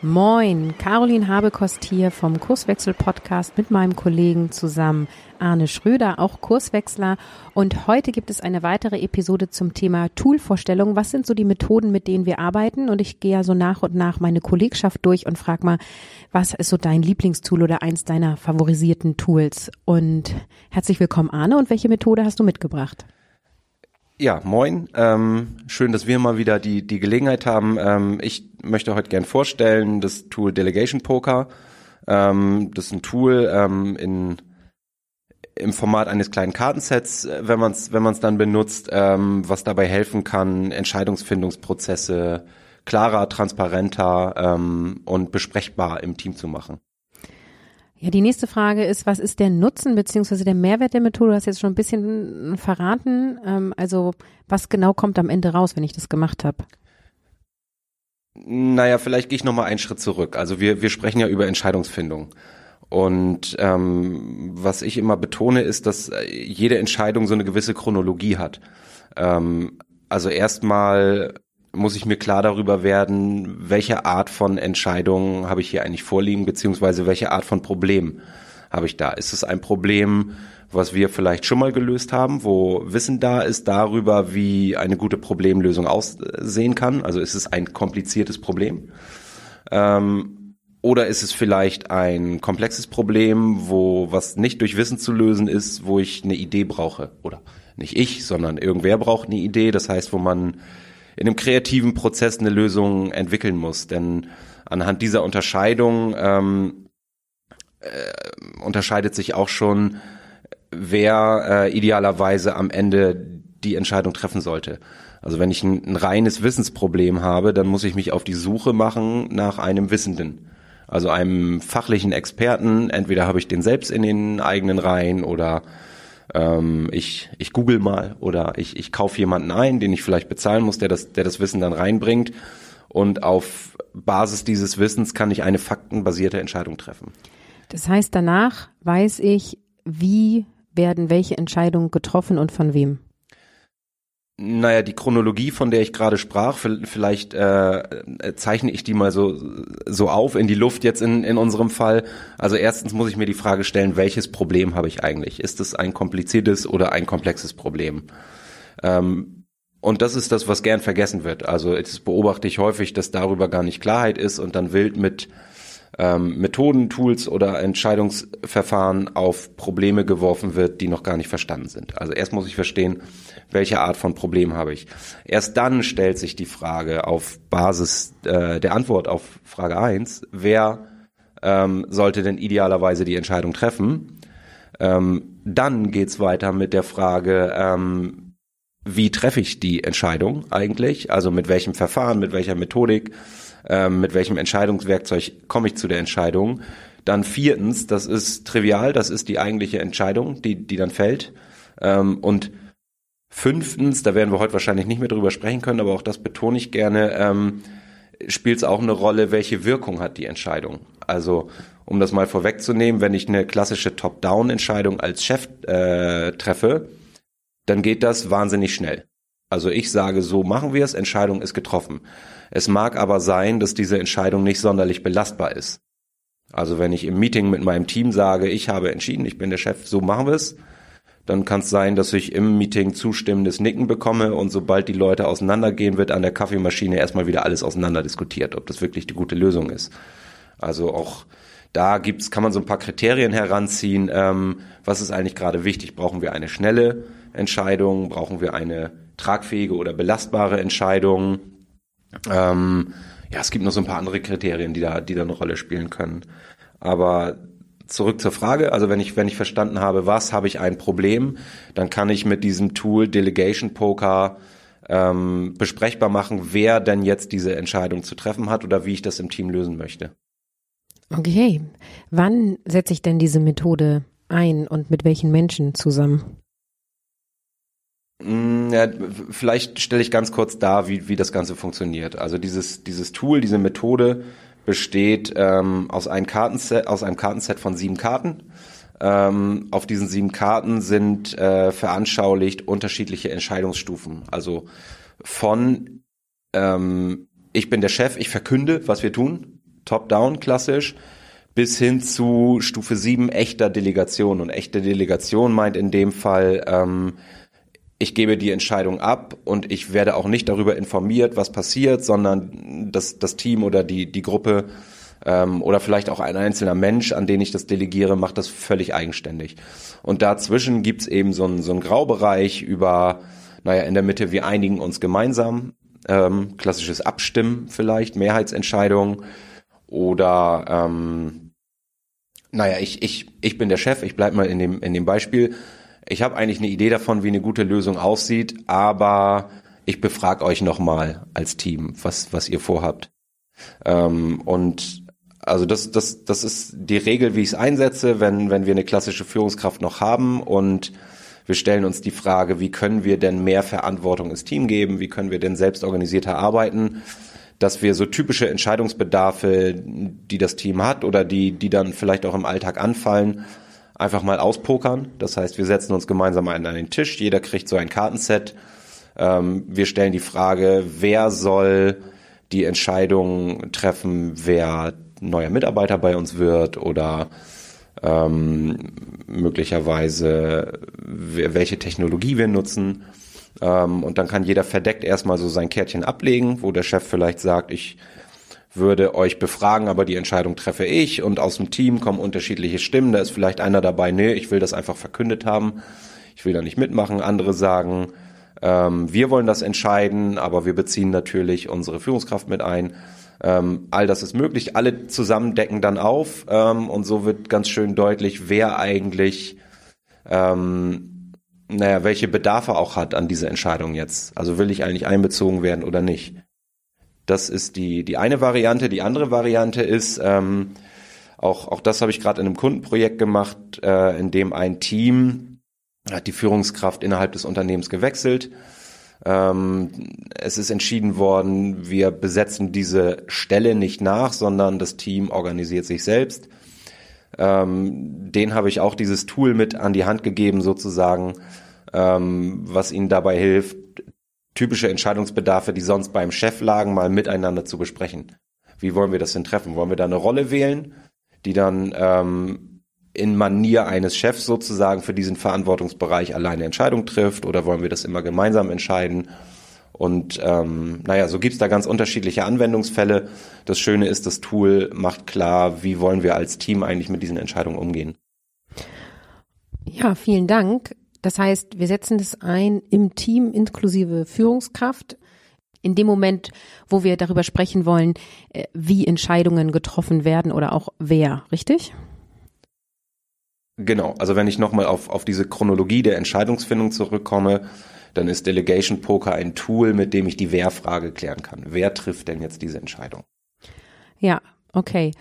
Moin, Caroline Habekost hier vom Kurswechsel-Podcast mit meinem Kollegen zusammen, Arne Schröder, auch Kurswechsler. Und heute gibt es eine weitere Episode zum Thema Toolvorstellung. Was sind so die Methoden, mit denen wir arbeiten? Und ich gehe ja so nach und nach meine Kollegschaft durch und frage mal, was ist so dein Lieblingstool oder eins deiner favorisierten Tools? Und herzlich willkommen, Arne. Und welche Methode hast du mitgebracht? Ja, moin. Ähm, schön, dass wir mal wieder die, die Gelegenheit haben. Ähm, ich möchte heute gern vorstellen das Tool Delegation Poker. Ähm, das ist ein Tool ähm, in, im Format eines kleinen Kartensets, äh, wenn man es wenn man's dann benutzt, ähm, was dabei helfen kann, Entscheidungsfindungsprozesse klarer, transparenter ähm, und besprechbar im Team zu machen. Ja, die nächste Frage ist, was ist der Nutzen beziehungsweise der Mehrwert der Methode? Du hast jetzt schon ein bisschen verraten. Ähm, also was genau kommt am Ende raus, wenn ich das gemacht habe? Naja, vielleicht gehe ich nochmal einen Schritt zurück. Also wir, wir sprechen ja über Entscheidungsfindung. Und ähm, was ich immer betone, ist, dass jede Entscheidung so eine gewisse Chronologie hat. Ähm, also erstmal muss ich mir klar darüber werden, welche Art von Entscheidung habe ich hier eigentlich vorliegen, beziehungsweise welche Art von Problem habe ich da. Ist es ein Problem, was wir vielleicht schon mal gelöst haben, wo Wissen da ist darüber, wie eine gute Problemlösung aussehen kann? Also ist es ein kompliziertes Problem? Ähm, oder ist es vielleicht ein komplexes Problem, wo was nicht durch Wissen zu lösen ist, wo ich eine Idee brauche? Oder nicht ich, sondern irgendwer braucht eine Idee. Das heißt, wo man in einem kreativen Prozess eine Lösung entwickeln muss. Denn anhand dieser Unterscheidung ähm, äh, unterscheidet sich auch schon, wer äh, idealerweise am Ende die Entscheidung treffen sollte. Also wenn ich ein, ein reines Wissensproblem habe, dann muss ich mich auf die Suche machen nach einem Wissenden. Also einem fachlichen Experten. Entweder habe ich den selbst in den eigenen Reihen oder ähm, ich, ich google mal oder ich, ich kaufe jemanden ein, den ich vielleicht bezahlen muss, der das, der das Wissen dann reinbringt. Und auf Basis dieses Wissens kann ich eine faktenbasierte Entscheidung treffen. Das heißt, danach weiß ich, wie werden welche Entscheidungen getroffen und von wem? Naja, die Chronologie, von der ich gerade sprach, vielleicht äh, zeichne ich die mal so, so auf in die Luft jetzt in, in unserem Fall. Also erstens muss ich mir die Frage stellen, welches Problem habe ich eigentlich? Ist es ein kompliziertes oder ein komplexes Problem? Ähm, und das ist das, was gern vergessen wird. Also das beobachte ich häufig, dass darüber gar nicht Klarheit ist und dann wild mit ähm, Methoden, Tools oder Entscheidungsverfahren auf Probleme geworfen wird, die noch gar nicht verstanden sind. Also erst muss ich verstehen, welche Art von Problem habe ich. Erst dann stellt sich die Frage auf Basis äh, der Antwort auf Frage eins: wer ähm, sollte denn idealerweise die Entscheidung treffen? Ähm, dann geht's weiter mit der Frage, ähm, wie treffe ich die Entscheidung eigentlich? Also mit welchem Verfahren, mit welcher Methodik? Ähm, mit welchem Entscheidungswerkzeug komme ich zu der Entscheidung. Dann viertens, das ist trivial, das ist die eigentliche Entscheidung, die, die dann fällt. Ähm, und fünftens, da werden wir heute wahrscheinlich nicht mehr drüber sprechen können, aber auch das betone ich gerne, ähm, spielt es auch eine Rolle, welche Wirkung hat die Entscheidung. Also um das mal vorwegzunehmen, wenn ich eine klassische Top-Down-Entscheidung als Chef äh, treffe, dann geht das wahnsinnig schnell. Also ich sage, so machen wir es, Entscheidung ist getroffen. Es mag aber sein, dass diese Entscheidung nicht sonderlich belastbar ist. Also wenn ich im Meeting mit meinem Team sage, ich habe entschieden, ich bin der Chef, so machen wir es, dann kann es sein, dass ich im Meeting zustimmendes Nicken bekomme und sobald die Leute auseinandergehen, wird an der Kaffeemaschine erstmal wieder alles auseinander diskutiert, ob das wirklich die gute Lösung ist. Also auch da gibt's, kann man so ein paar Kriterien heranziehen. Ähm, was ist eigentlich gerade wichtig? Brauchen wir eine schnelle Entscheidung? Brauchen wir eine tragfähige oder belastbare Entscheidung? Ähm, ja, es gibt noch so ein paar andere Kriterien, die da, die da eine Rolle spielen können. Aber zurück zur Frage, also wenn ich, wenn ich verstanden habe, was habe ich ein Problem, dann kann ich mit diesem Tool Delegation Poker ähm, besprechbar machen, wer denn jetzt diese Entscheidung zu treffen hat oder wie ich das im Team lösen möchte. Okay. Wann setze ich denn diese Methode ein und mit welchen Menschen zusammen? Mm, ja, vielleicht stelle ich ganz kurz dar, wie, wie das Ganze funktioniert. Also dieses, dieses Tool, diese Methode besteht ähm, aus, einem Kartenset, aus einem Kartenset von sieben Karten. Ähm, auf diesen sieben Karten sind äh, veranschaulicht unterschiedliche Entscheidungsstufen. Also von ähm, ich bin der Chef, ich verkünde, was wir tun, top-down klassisch, bis hin zu Stufe 7 echter Delegation. Und echte Delegation meint in dem Fall, ähm, ich gebe die Entscheidung ab und ich werde auch nicht darüber informiert, was passiert, sondern das, das Team oder die, die Gruppe ähm, oder vielleicht auch ein einzelner Mensch, an den ich das delegiere, macht das völlig eigenständig. Und dazwischen gibt's eben so einen, so einen Graubereich über, naja, in der Mitte, wir einigen uns gemeinsam, ähm, klassisches Abstimmen vielleicht, Mehrheitsentscheidung oder ähm, naja, ich, ich, ich bin der Chef, ich bleib mal in dem, in dem Beispiel ich habe eigentlich eine Idee davon, wie eine gute Lösung aussieht, aber ich befrage euch nochmal als Team, was, was ihr vorhabt. Ähm, und also das, das, das ist die Regel, wie ich es einsetze, wenn, wenn wir eine klassische Führungskraft noch haben. Und wir stellen uns die Frage, wie können wir denn mehr Verantwortung ins Team geben, wie können wir denn selbst organisierter arbeiten, dass wir so typische Entscheidungsbedarfe, die das Team hat oder die, die dann vielleicht auch im Alltag anfallen, einfach mal auspokern. Das heißt, wir setzen uns gemeinsam an den Tisch, jeder kriegt so ein Kartenset. Ähm, wir stellen die Frage, wer soll die Entscheidung treffen, wer neuer Mitarbeiter bei uns wird oder ähm, möglicherweise welche Technologie wir nutzen. Ähm, und dann kann jeder verdeckt erstmal so sein Kärtchen ablegen, wo der Chef vielleicht sagt, ich würde euch befragen, aber die Entscheidung treffe ich und aus dem Team kommen unterschiedliche Stimmen. Da ist vielleicht einer dabei, nee, ich will das einfach verkündet haben, ich will da nicht mitmachen. Andere sagen, ähm, wir wollen das entscheiden, aber wir beziehen natürlich unsere Führungskraft mit ein. Ähm, all das ist möglich. Alle zusammen decken dann auf ähm, und so wird ganz schön deutlich, wer eigentlich ähm, naja, welche Bedarfe auch hat an diese Entscheidung jetzt. Also will ich eigentlich einbezogen werden oder nicht? Das ist die, die eine Variante. Die andere Variante ist, ähm, auch, auch das habe ich gerade in einem Kundenprojekt gemacht, äh, in dem ein Team hat die Führungskraft innerhalb des Unternehmens gewechselt. Ähm, es ist entschieden worden, wir besetzen diese Stelle nicht nach, sondern das Team organisiert sich selbst. Ähm, den habe ich auch dieses Tool mit an die Hand gegeben, sozusagen, ähm, was ihnen dabei hilft, typische Entscheidungsbedarfe, die sonst beim Chef lagen, mal miteinander zu besprechen. Wie wollen wir das denn treffen? Wollen wir da eine Rolle wählen, die dann ähm, in Manier eines Chefs sozusagen für diesen Verantwortungsbereich alleine Entscheidung trifft oder wollen wir das immer gemeinsam entscheiden? Und ähm, naja, so gibt's da ganz unterschiedliche Anwendungsfälle. Das Schöne ist, das Tool macht klar, wie wollen wir als Team eigentlich mit diesen Entscheidungen umgehen. Ja, vielen Dank. Das heißt, wir setzen das ein im Team inklusive Führungskraft. In dem Moment, wo wir darüber sprechen wollen, äh, wie Entscheidungen getroffen werden oder auch wer, richtig? Genau, also wenn ich nochmal auf, auf diese Chronologie der Entscheidungsfindung zurückkomme, dann ist Delegation Poker ein Tool, mit dem ich die Wer-Frage klären kann. Wer trifft denn jetzt diese Entscheidung? Ja, okay.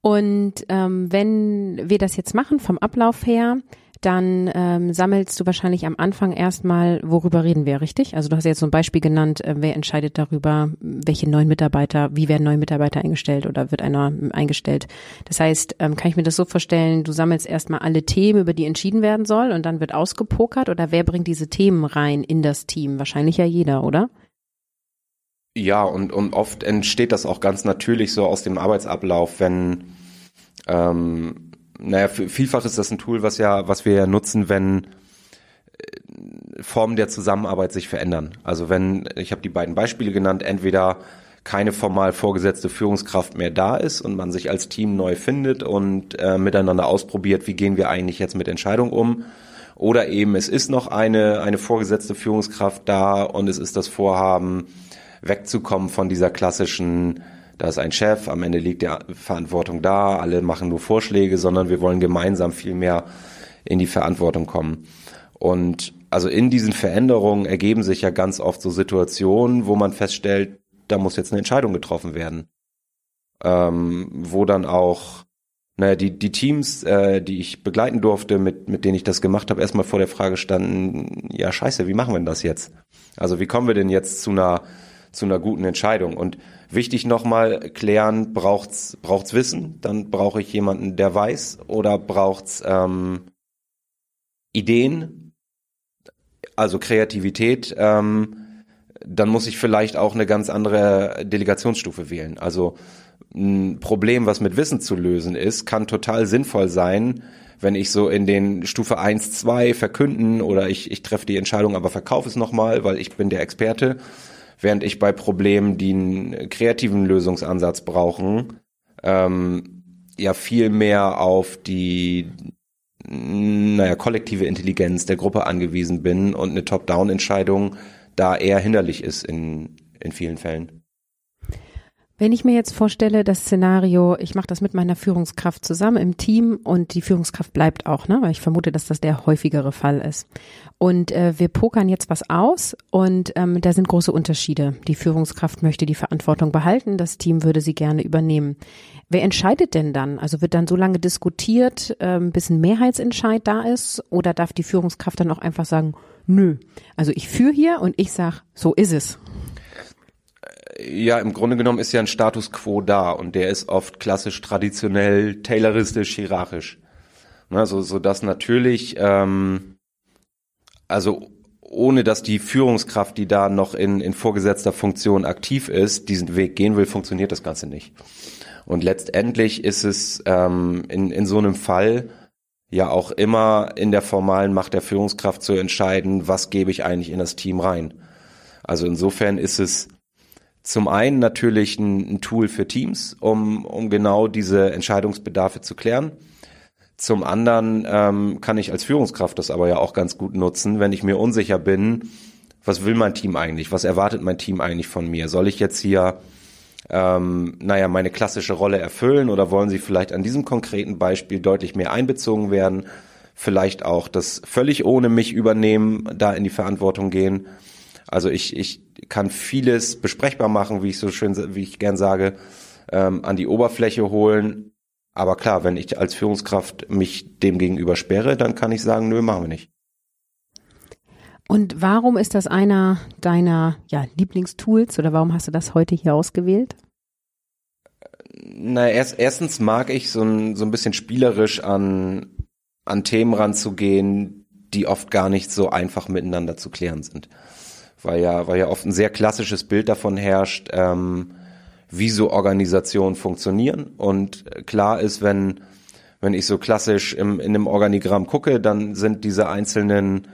Und ähm, wenn wir das jetzt machen vom Ablauf her, dann ähm, sammelst du wahrscheinlich am Anfang erstmal, worüber reden wir, richtig? Also du hast jetzt so ein Beispiel genannt, äh, wer entscheidet darüber, welche neuen Mitarbeiter, wie werden neue Mitarbeiter eingestellt oder wird einer eingestellt. Das heißt, ähm, kann ich mir das so vorstellen, du sammelst erstmal alle Themen, über die entschieden werden soll und dann wird ausgepokert oder wer bringt diese Themen rein in das Team? Wahrscheinlich ja jeder, oder? Ja, und, und oft entsteht das auch ganz natürlich so aus dem Arbeitsablauf, wenn ähm, naja, vielfach ist das ein Tool, was ja, was wir ja nutzen, wenn äh, Formen der Zusammenarbeit sich verändern. Also wenn, ich habe die beiden Beispiele genannt, entweder keine formal vorgesetzte Führungskraft mehr da ist und man sich als Team neu findet und äh, miteinander ausprobiert, wie gehen wir eigentlich jetzt mit Entscheidungen um. Oder eben es ist noch eine, eine vorgesetzte Führungskraft da und es ist das Vorhaben, wegzukommen von dieser klassischen da ist ein Chef, am Ende liegt die Verantwortung da, alle machen nur Vorschläge, sondern wir wollen gemeinsam viel mehr in die Verantwortung kommen. Und also in diesen Veränderungen ergeben sich ja ganz oft so Situationen, wo man feststellt, da muss jetzt eine Entscheidung getroffen werden. Ähm, wo dann auch naja, die, die Teams, äh, die ich begleiten durfte, mit, mit denen ich das gemacht habe, erstmal vor der Frage standen, ja scheiße, wie machen wir denn das jetzt? Also wie kommen wir denn jetzt zu einer, zu einer guten Entscheidung? Und wichtig nochmal klären, braucht's, braucht's Wissen? Dann brauche ich jemanden, der weiß, oder braucht's ähm, Ideen, also Kreativität, ähm, dann muss ich vielleicht auch eine ganz andere Delegationsstufe wählen. Also ein Problem, was mit Wissen zu lösen ist, kann total sinnvoll sein, wenn ich so in den Stufe 1, 2 verkünden oder ich, ich treffe die Entscheidung, aber verkaufe es nochmal, weil ich bin der Experte, während ich bei Problemen, die einen kreativen Lösungsansatz brauchen, ähm, ja viel mehr auf die naja, kollektive Intelligenz der Gruppe angewiesen bin und eine Top-Down-Entscheidung da eher hinderlich ist in, in vielen Fällen. Wenn ich mir jetzt vorstelle, das Szenario, ich mache das mit meiner Führungskraft zusammen im Team und die Führungskraft bleibt auch, ne? weil ich vermute, dass das der häufigere Fall ist. Und äh, wir pokern jetzt was aus und ähm, da sind große Unterschiede. Die Führungskraft möchte die Verantwortung behalten, das Team würde sie gerne übernehmen. Wer entscheidet denn dann? Also wird dann so lange diskutiert, ähm, bis ein Mehrheitsentscheid da ist oder darf die Führungskraft dann auch einfach sagen, nö, also ich führe hier und ich sag, so ist es ja, im Grunde genommen ist ja ein Status quo da und der ist oft klassisch traditionell, tayloristisch, hierarchisch. Ne, so, dass natürlich, ähm, also ohne dass die Führungskraft, die da noch in, in vorgesetzter Funktion aktiv ist, diesen Weg gehen will, funktioniert das Ganze nicht. Und letztendlich ist es ähm, in, in so einem Fall ja auch immer in der formalen Macht der Führungskraft zu entscheiden, was gebe ich eigentlich in das Team rein. Also insofern ist es zum einen natürlich ein, ein Tool für Teams, um, um genau diese Entscheidungsbedarfe zu klären. Zum anderen ähm, kann ich als Führungskraft das aber ja auch ganz gut nutzen, wenn ich mir unsicher bin, was will mein Team eigentlich, was erwartet mein Team eigentlich von mir? Soll ich jetzt hier, ähm, naja, meine klassische Rolle erfüllen oder wollen sie vielleicht an diesem konkreten Beispiel deutlich mehr einbezogen werden? Vielleicht auch das völlig ohne mich übernehmen, da in die Verantwortung gehen. Also ich, ich kann vieles besprechbar machen, wie ich so schön, wie ich gern sage, ähm, an die Oberfläche holen. Aber klar, wenn ich als Führungskraft mich dem gegenüber sperre, dann kann ich sagen, nö, machen wir nicht. Und warum ist das einer deiner ja, Lieblingstools oder warum hast du das heute hier ausgewählt? Na, erst, erstens mag ich so ein, so ein bisschen spielerisch an, an Themen ranzugehen, die oft gar nicht so einfach miteinander zu klären sind weil ja, weil ja oft ein sehr klassisches Bild davon herrscht, ähm, wie so Organisationen funktionieren. Und klar ist, wenn, wenn ich so klassisch im, in einem Organigramm gucke, dann sind diese einzelnen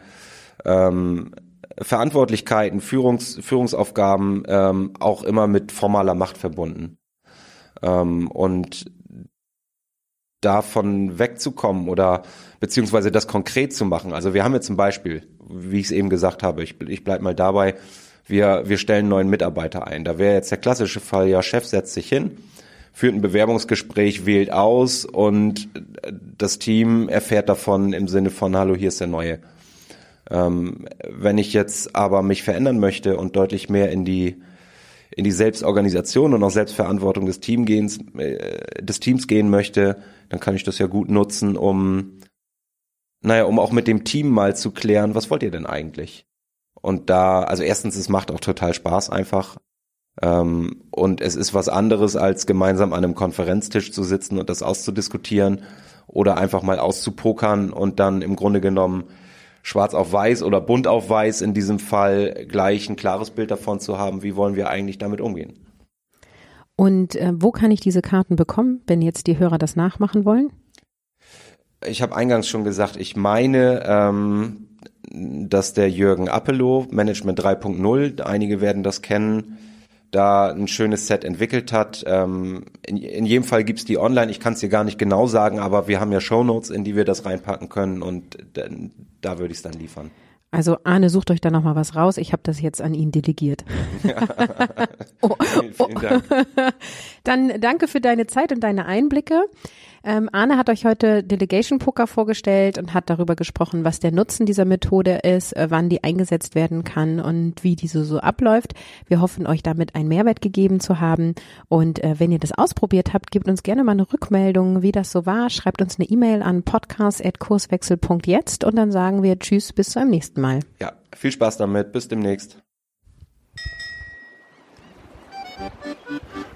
ähm, Verantwortlichkeiten, Führungs, Führungsaufgaben ähm, auch immer mit formaler Macht verbunden. Ähm, und davon wegzukommen oder beziehungsweise das konkret zu machen. Also wir haben jetzt zum Beispiel, wie ich es eben gesagt habe, ich, ich bleib mal dabei, wir, wir stellen neuen Mitarbeiter ein. Da wäre jetzt der klassische Fall, ja, Chef setzt sich hin, führt ein Bewerbungsgespräch, wählt aus und das Team erfährt davon im Sinne von, hallo, hier ist der Neue. Ähm, wenn ich jetzt aber mich verändern möchte und deutlich mehr in die in die Selbstorganisation und auch Selbstverantwortung des, Teamgehens, äh, des Teams gehen möchte, dann kann ich das ja gut nutzen, um, naja, um auch mit dem Team mal zu klären, was wollt ihr denn eigentlich? Und da, also erstens, es macht auch total Spaß einfach. Ähm, und es ist was anderes, als gemeinsam an einem Konferenztisch zu sitzen und das auszudiskutieren oder einfach mal auszupokern und dann im Grunde genommen schwarz auf weiß oder bunt auf weiß in diesem Fall gleich ein klares Bild davon zu haben, wie wollen wir eigentlich damit umgehen. Und äh, wo kann ich diese Karten bekommen, wenn jetzt die Hörer das nachmachen wollen? Ich habe eingangs schon gesagt, ich meine, ähm, dass der Jürgen Appelow, Management 3.0, einige werden das kennen, da ein schönes Set entwickelt hat. Ähm, in, in jedem Fall gibt's die online. Ich kann es dir gar nicht genau sagen, aber wir haben ja Shownotes, in die wir das reinpacken können und dann, da würde ich es dann liefern. Also Arne, sucht euch da nochmal was raus. Ich habe das jetzt an ihn delegiert. oh, vielen, vielen Dank. Dann danke für deine Zeit und deine Einblicke. Ähm, Arne hat euch heute Delegation Poker vorgestellt und hat darüber gesprochen, was der Nutzen dieser Methode ist, äh, wann die eingesetzt werden kann und wie diese so abläuft. Wir hoffen, euch damit einen Mehrwert gegeben zu haben. Und äh, wenn ihr das ausprobiert habt, gebt uns gerne mal eine Rückmeldung, wie das so war. Schreibt uns eine E-Mail an podcast.kurswechsel.jetzt und dann sagen wir Tschüss, bis zum nächsten Mal. Ja, viel Spaß damit. Bis demnächst.